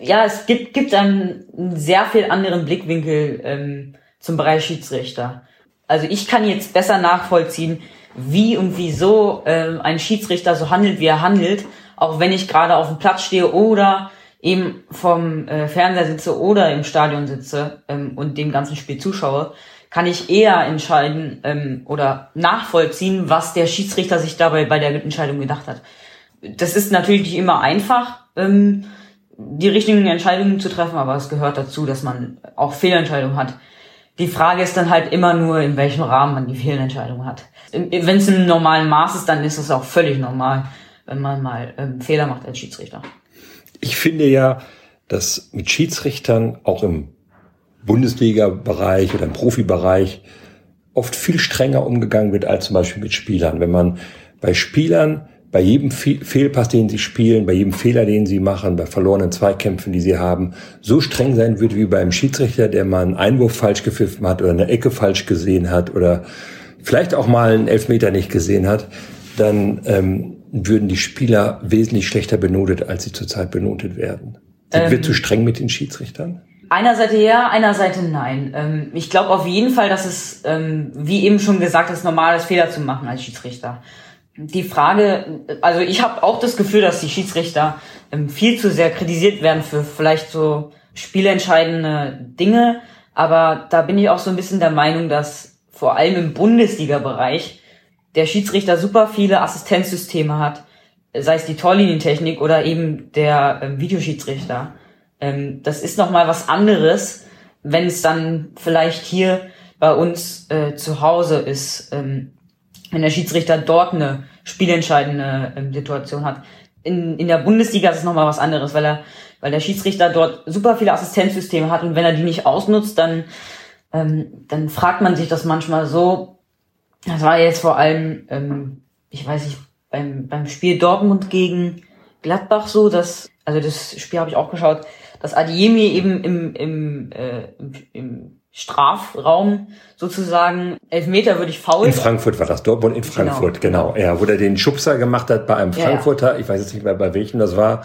ja, es gibt, gibt einen, sehr viel anderen Blickwinkel ähm, zum Bereich Schiedsrichter. Also ich kann jetzt besser nachvollziehen, wie und wieso ähm, ein Schiedsrichter so handelt, wie er handelt, auch wenn ich gerade auf dem Platz stehe oder eben vom äh, Fernseher sitze oder im Stadion sitze ähm, und dem ganzen Spiel zuschaue, kann ich eher entscheiden ähm, oder nachvollziehen, was der Schiedsrichter sich dabei bei der Entscheidung gedacht hat. Das ist natürlich nicht immer einfach, ähm, die richtigen Entscheidungen zu treffen, aber es gehört dazu, dass man auch Fehlentscheidungen hat. Die Frage ist dann halt immer nur, in welchem Rahmen man die Fehlentscheidung hat. Wenn es im normalen Maß ist, dann ist es auch völlig normal, wenn man mal ähm, Fehler macht als Schiedsrichter. Ich finde ja, dass mit Schiedsrichtern auch im Bundesliga-Bereich oder im Profibereich oft viel strenger umgegangen wird als zum Beispiel mit Spielern. Wenn man bei Spielern bei jedem Fehlpass, den sie spielen, bei jedem Fehler, den sie machen, bei verlorenen Zweikämpfen, die sie haben, so streng sein wird wie beim Schiedsrichter, der mal einen Einwurf falsch gepfiffen hat oder eine Ecke falsch gesehen hat oder vielleicht auch mal einen Elfmeter nicht gesehen hat, dann ähm, würden die Spieler wesentlich schlechter benotet, als sie zurzeit benotet werden. Sind ähm, wir zu streng mit den Schiedsrichtern? Einer Seite ja, einer Seite nein. Ähm, ich glaube auf jeden Fall, dass es, ähm, wie eben schon gesagt, ist normal ist, Fehler zu machen als Schiedsrichter die Frage, also ich habe auch das Gefühl, dass die Schiedsrichter ähm, viel zu sehr kritisiert werden für vielleicht so spielentscheidende Dinge, aber da bin ich auch so ein bisschen der Meinung, dass vor allem im Bundesliga-Bereich der Schiedsrichter super viele Assistenzsysteme hat, sei es die Torlinientechnik oder eben der ähm, Videoschiedsrichter. Ähm, das ist nochmal was anderes, wenn es dann vielleicht hier bei uns äh, zu Hause ist. Ähm, wenn der Schiedsrichter dort eine spielentscheidende ähm, Situation hat. In, in der Bundesliga ist es nochmal was anderes, weil er, weil der Schiedsrichter dort super viele Assistenzsysteme hat und wenn er die nicht ausnutzt, dann, ähm, dann fragt man sich das manchmal so. Das war jetzt vor allem, ähm, ich weiß nicht, beim, beim Spiel Dortmund gegen Gladbach so, dass, also das Spiel habe ich auch geschaut, dass Adiemi eben im, im, äh, im, im Strafraum sozusagen. Elfmeter würde ich faul. In Frankfurt war das, Dortmund in genau. Frankfurt, genau. genau. Ja, wo der den Schubser gemacht hat bei einem ja, Frankfurter, ja. ich weiß jetzt nicht mehr bei welchem das war.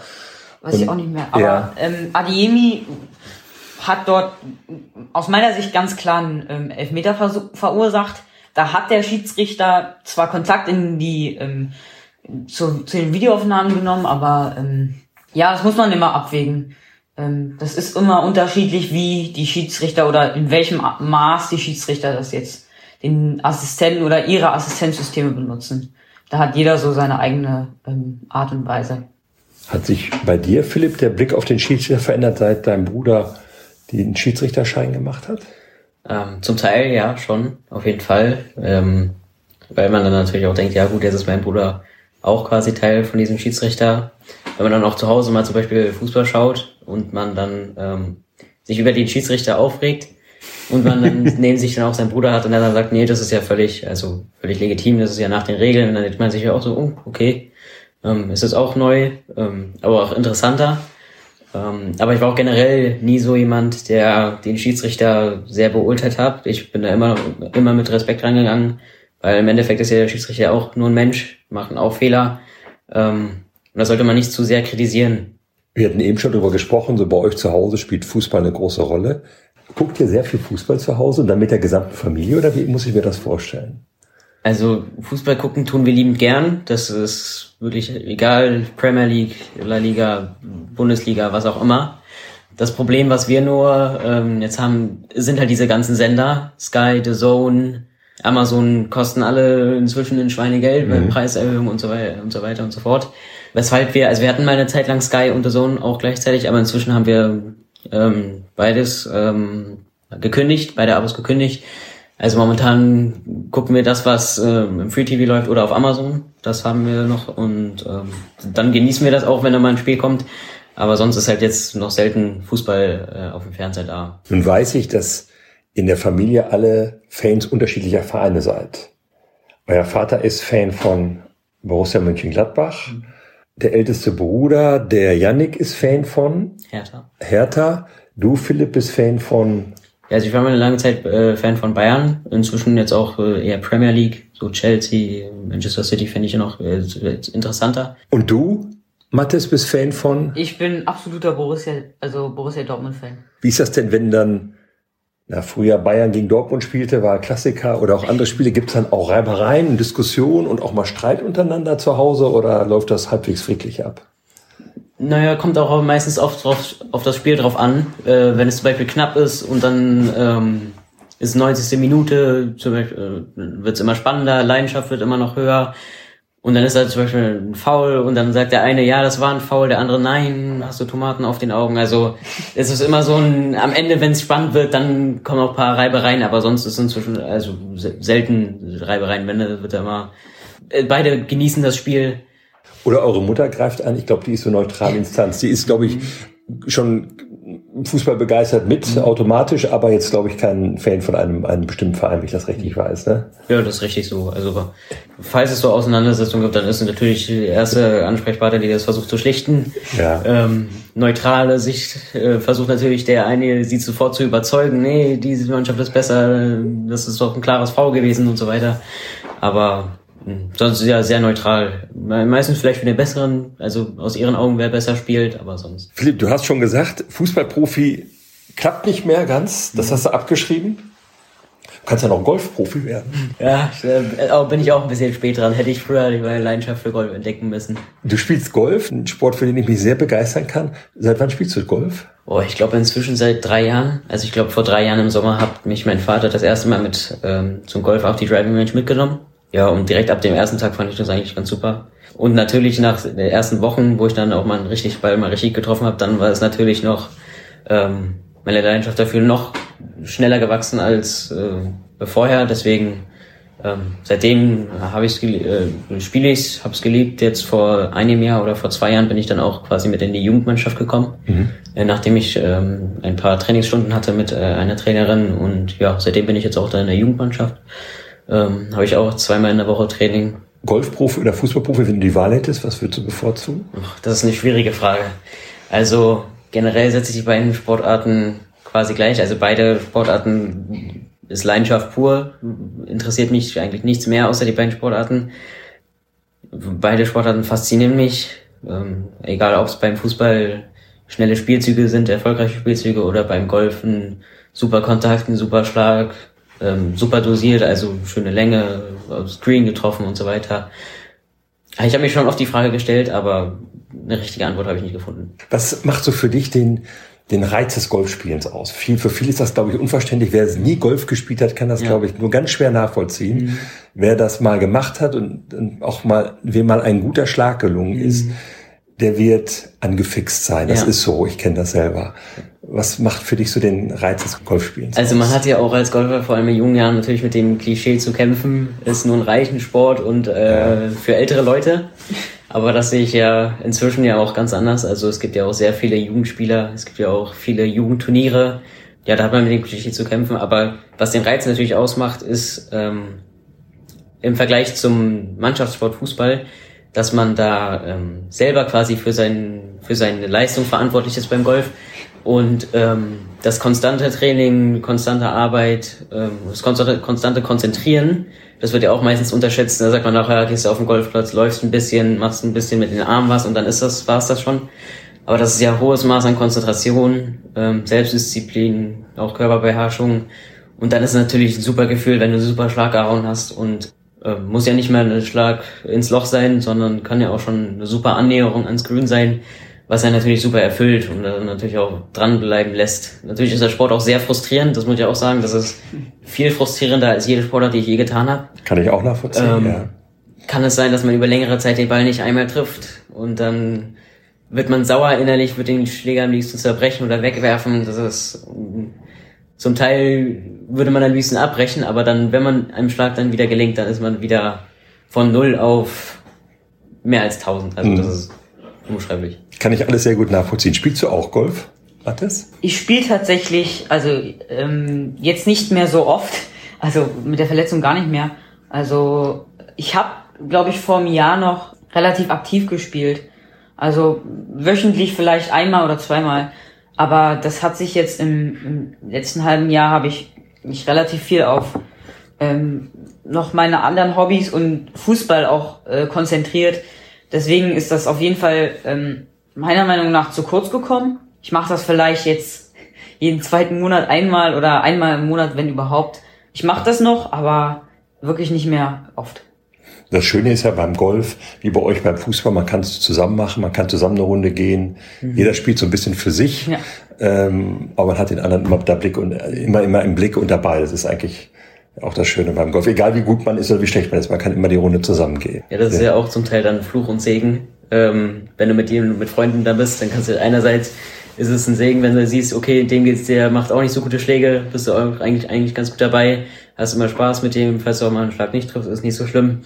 Weiß Und, ich auch nicht mehr. Aber ja. ähm, Adiemi hat dort aus meiner Sicht ganz klar einen ähm, Elfmeter verursacht. Da hat der Schiedsrichter zwar Kontakt in die ähm, zu, zu den Videoaufnahmen genommen, aber ähm, ja, das muss man immer abwägen. Ähm, das ist immer unterschiedlich, wie die Schiedsrichter oder in welchem Maß die Schiedsrichter das jetzt den Assistenten oder ihre Assistenzsysteme benutzen. Da hat jeder so seine eigene ähm, Art und Weise. Hat sich bei dir, Philipp, der Blick auf den Schiedsrichter verändert, seit dein Bruder den Schiedsrichterschein gemacht hat? Ähm, zum Teil ja, schon, auf jeden Fall. Ähm, weil man dann natürlich auch denkt, ja gut, jetzt ist mein Bruder auch quasi Teil von diesem Schiedsrichter. Wenn man dann auch zu Hause mal zum Beispiel Fußball schaut und man dann ähm, sich über den Schiedsrichter aufregt und man dann neben sich dann auch seinen Bruder hat und er dann sagt, nee, das ist ja völlig, also völlig legitim, das ist ja nach den Regeln, und dann denkt man sich ja auch so, oh, okay, ähm, ist das auch neu, ähm, aber auch interessanter. Ähm, aber ich war auch generell nie so jemand, der den Schiedsrichter sehr beurteilt hat. Ich bin da immer, immer mit Respekt rangegangen, weil im Endeffekt ist ja der Schiedsrichter auch nur ein Mensch, machen auch Fehler. Ähm, und das sollte man nicht zu sehr kritisieren. Wir hatten eben schon darüber gesprochen, so bei euch zu Hause spielt Fußball eine große Rolle. Guckt ihr sehr viel Fußball zu Hause und dann mit der gesamten Familie oder wie muss ich mir das vorstellen? Also Fußball gucken tun wir liebend gern. Das ist wirklich egal, Premier League, La Liga, Bundesliga, was auch immer. Das Problem, was wir nur ähm, jetzt haben, sind halt diese ganzen Sender, Sky, The Zone, Amazon kosten alle inzwischen ein Schweinegeld, mhm. Preiserhöhung und so weiter und so weiter und so fort. Weshalb wir, also wir hatten mal eine Zeit lang Sky und The Zone auch gleichzeitig, aber inzwischen haben wir ähm, beides ähm, gekündigt, beide Abos gekündigt. Also momentan gucken wir das, was ähm, im Free TV läuft oder auf Amazon. Das haben wir noch und ähm, dann genießen wir das auch, wenn da mal ein Spiel kommt. Aber sonst ist halt jetzt noch selten Fußball äh, auf dem Fernseher da. Nun weiß ich, dass in der Familie alle Fans unterschiedlicher Vereine seid. Euer Vater ist Fan von Borussia Mönchengladbach. Mhm. Der älteste Bruder, der Yannick, ist Fan von Hertha. Hertha. Du, Philipp, bist Fan von ja, also ich war mal eine lange Zeit äh, Fan von Bayern, inzwischen jetzt auch äh, eher Premier League, so Chelsea, Manchester City fände ich ja noch äh, interessanter. Und du, Mathis, bist Fan von? Ich bin absoluter Borussia, also Borussia Dortmund Fan. Wie ist das denn, wenn dann na, früher Bayern gegen Dortmund spielte, war Klassiker oder auch andere Spiele. Gibt es dann auch Reibereien, Diskussionen und auch mal Streit untereinander zu Hause oder läuft das halbwegs friedlich ab? Naja, kommt auch meistens oft drauf, auf das Spiel drauf an. Äh, wenn es zum Beispiel knapp ist und dann ähm, ist 90. Minute, zum Beispiel, äh, wird es immer spannender, Leidenschaft wird immer noch höher. Und dann ist da zum Beispiel ein Foul und dann sagt der eine, ja, das war ein Foul, der andere, nein, hast du Tomaten auf den Augen. Also es ist immer so ein, am Ende, wenn es spannend wird, dann kommen auch ein paar Reibereien, aber sonst ist inzwischen also se- selten Reibereien, wenn wird da immer. äh, Beide genießen das Spiel. Oder eure Mutter greift an. Ich glaube, die ist so neutrale Instanz. Die ist, glaube ich, schon Fußball begeistert mit automatisch, aber jetzt, glaube ich, kein Fan von einem, einem bestimmten Verein, wenn ich das richtig weiß. Ne? Ja, das ist richtig so. Also falls es so Auseinandersetzungen gibt, dann ist natürlich die erste Ansprechpartner, die das versucht zu schlichten. Ja. Ähm, neutrale Sicht äh, versucht natürlich der eine, sie sofort zu überzeugen, nee, diese Mannschaft ist besser, das ist doch ein klares V gewesen und so weiter. Aber sonst ja sehr neutral. Me- Meistens vielleicht für den besseren, also aus ihren Augen wer besser spielt, aber sonst. Philipp, du hast schon gesagt, Fußballprofi klappt nicht mehr ganz. Das hast du abgeschrieben. Du kannst ja noch Golfprofi werden. Ja, äh, bin ich auch ein bisschen spät dran. Hätte ich früher meine Leidenschaft für Golf entdecken müssen. Du spielst Golf, ein Sport, für den ich mich sehr begeistern kann. Seit wann spielst du Golf? Oh, ich glaube inzwischen seit drei Jahren. Also ich glaube vor drei Jahren im Sommer hat mich mein Vater das erste Mal mit ähm, zum Golf auf die Driving Range mitgenommen. Ja, und direkt ab dem ersten Tag fand ich das eigentlich ganz super. Und natürlich nach den ersten Wochen, wo ich dann auch mal richtig Ball mal richtig getroffen habe, dann war es natürlich noch ähm, meine Leidenschaft dafür noch schneller gewachsen als äh, vorher. Deswegen ähm, seitdem habe ich äh, spiele ich, habe es geliebt. Jetzt vor einem Jahr oder vor zwei Jahren bin ich dann auch quasi mit in die Jugendmannschaft gekommen, äh, nachdem ich ähm, ein paar Trainingsstunden hatte mit äh, einer Trainerin und ja, seitdem bin ich jetzt auch da in der Jugendmannschaft. Ähm, habe ich auch zweimal in der Woche Training. Golfprofi oder Fußballprofi, wenn du die Wahl hättest, was würdest du bevorzugen? Ach, Das ist eine schwierige Frage. Also generell setze ich die beiden Sportarten quasi gleich. Also beide Sportarten ist Leidenschaft pur. Interessiert mich eigentlich nichts mehr außer die beiden Sportarten. Beide Sportarten faszinieren mich. Ähm, egal ob es beim Fußball schnelle Spielzüge sind, erfolgreiche Spielzüge oder beim Golfen super Kontakt, ein super Schlag, ähm, super dosiert, also schöne Länge, aufs Green getroffen und so weiter. Ich habe mich schon oft die Frage gestellt, aber eine richtige Antwort habe ich nicht gefunden. Was macht so für dich den, den Reiz des Golfspielens aus? Viel, für viele ist das, glaube ich, unverständlich. Wer nie Golf gespielt hat, kann das, Ja. glaube ich, nur ganz schwer nachvollziehen. Wer das mal gemacht hat und, und auch mal, wem mal ein guter Schlag gelungen ist, der wird angefixt sein. Das Ja. ist so. Ich kenne das selber. Was macht für dich so den Reiz des Golfspielens? Also man hat ja auch als Golfer vor allem in jungen Jahren natürlich mit dem Klischee zu kämpfen, ist nur ein reichen Sport und äh, für ältere Leute. Aber das sehe ich ja inzwischen ja auch ganz anders. Also es gibt ja auch sehr viele Jugendspieler, es gibt ja auch viele Jugendturniere. Ja, da hat man mit dem Klischee zu kämpfen. Aber was den Reiz natürlich ausmacht, ist ähm, im Vergleich zum Mannschaftssport Fußball, dass man da ähm, selber quasi für, sein, für seine Leistung verantwortlich ist beim Golf und ähm, das konstante Training, konstante Arbeit, ähm, das konstante, konstante Konzentrieren, das wird ja auch meistens unterschätzt. Da sagt man nachher, gehst du auf den Golfplatz, läufst ein bisschen, machst ein bisschen mit den Armen was und dann ist das, war's das schon. Aber das ist ja hohes Maß an Konzentration, ähm, Selbstdisziplin, auch Körperbeherrschung. Und dann ist es natürlich ein super Gefühl, wenn du super Schlag hast und muss ja nicht mehr ein Schlag ins Loch sein, sondern kann ja auch schon eine super Annäherung ans Grün sein, was er natürlich super erfüllt und dann natürlich auch dranbleiben lässt. Natürlich ist der Sport auch sehr frustrierend, das muss ich auch sagen, das ist viel frustrierender als jede Sportart, die ich je getan habe. Kann ich auch nachvollziehen, Ähm, ja. Kann es sein, dass man über längere Zeit den Ball nicht einmal trifft und dann wird man sauer innerlich, wird den Schläger am liebsten zerbrechen oder wegwerfen. Das ist ähm, zum Teil würde man am liebsten abbrechen, aber dann, wenn man einem Schlag dann wieder gelingt, dann ist man wieder von null auf mehr als 1000. Also das ist unbeschreiblich. Kann ich alles sehr gut nachvollziehen. Spielst du auch Golf, Mathis? Ich spiele tatsächlich, also ähm, jetzt nicht mehr so oft, also mit der Verletzung gar nicht mehr. Also ich habe, glaube ich, vor einem Jahr noch relativ aktiv gespielt. Also wöchentlich vielleicht einmal oder zweimal. Aber das hat sich jetzt im, im letzten halben Jahr habe ich mich relativ viel auf ähm, noch meine anderen Hobbys und Fußball auch äh, konzentriert. Deswegen ist das auf jeden Fall ähm, meiner Meinung nach zu kurz gekommen. Ich mache das vielleicht jetzt jeden zweiten Monat einmal oder einmal im Monat, wenn überhaupt. Ich mache das noch, aber wirklich nicht mehr oft. Das Schöne ist ja beim Golf, wie bei euch beim Fußball, man kann es zusammen machen, man kann zusammen eine Runde gehen. Jeder spielt so ein bisschen für sich, Ja. ähm, aber man hat den anderen immer, der Blick und, immer, immer im Blick und dabei. Das ist eigentlich auch das Schöne beim Golf. Egal wie gut man ist oder wie schlecht man ist, man kann immer die Runde zusammengehen. Ja, das ist ja auch zum Teil dann Fluch und Segen. Ähm, wenn du mit ihm, mit Freunden da bist, dann kannst du einerseits ist es ein Segen, wenn du siehst, okay, dem geht's, der macht auch nicht so gute Schläge, bist du auch eigentlich, eigentlich ganz gut dabei, hast immer Spaß mit dem, falls du auch mal einen Schlag nicht triffst, ist nicht so schlimm.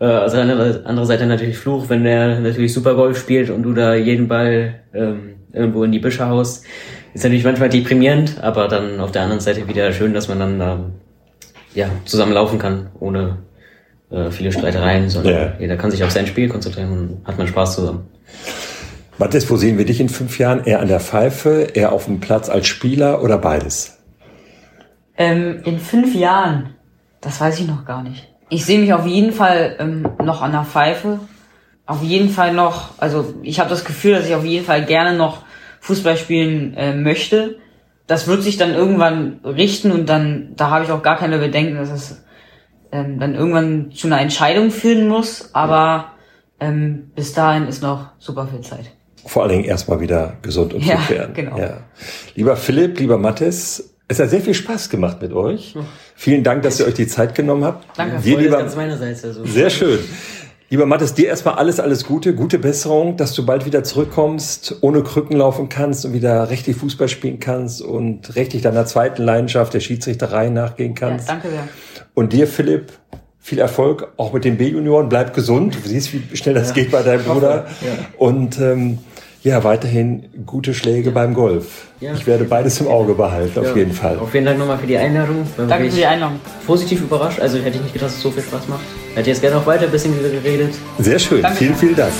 Äh, also andere, andere Seite natürlich Fluch, wenn der natürlich super Golf spielt und du da jeden Ball ähm, irgendwo in die Büsche haust. Ist natürlich manchmal deprimierend, aber dann auf der anderen Seite wieder schön, dass man dann da ja, zusammen laufen kann, ohne äh, viele Streitereien, sondern Ja. jeder kann sich auf sein Spiel konzentrieren und hat man Spaß zusammen. Mathis, wo sehen wir dich in fünf Jahren? Eher an der Pfeife, eher auf dem Platz als Spieler oder beides? Ähm, in fünf Jahren, das weiß ich noch gar nicht. Ich sehe mich auf jeden Fall ähm, noch an der Pfeife. Auf jeden Fall noch, also ich habe das Gefühl, dass ich auf jeden Fall gerne noch Fußball spielen äh, möchte. Das wird sich dann irgendwann richten und dann, da habe ich auch gar keine Bedenken, dass es ähm, dann irgendwann zu einer Entscheidung führen muss. Aber ähm, bis dahin ist noch super viel Zeit. Vor allen Dingen erstmal wieder gesund und Ja, fit werden. genau. Ja. Lieber Philipp, lieber Mathis, es hat sehr viel Spaß gemacht mit euch. Vielen Dank, dass ihr euch die Zeit genommen habt. Danke. Ist lieber, ganz meinerseits. Also. sehr schön. Lieber Mathis, dir erstmal alles, alles Gute, gute Besserung, dass du bald wieder zurückkommst, ohne Krücken laufen kannst und wieder richtig Fußball spielen kannst und richtig deiner zweiten Leidenschaft, der Schiedsrichterei, nachgehen Ja, kannst. danke sehr. Und dir, Philipp, viel Erfolg auch mit den B-Junioren. Bleib gesund. Du siehst, wie schnell das geht bei deinem Bruder. Und ähm, ja, weiterhin gute Schläge beim Golf. Ja. Ich werde beides im Auge behalten, auf Ja. jeden Fall. Auch vielen Dank nochmal für die Einladung. Danke für die Einladung. Positiv überrascht. Also hätte ich nicht gedacht, dass es so viel Spaß macht. Hätte jetzt gerne auch weiter ein bisschen geredet. Sehr schön. Danke. Vielen, vielen Dank.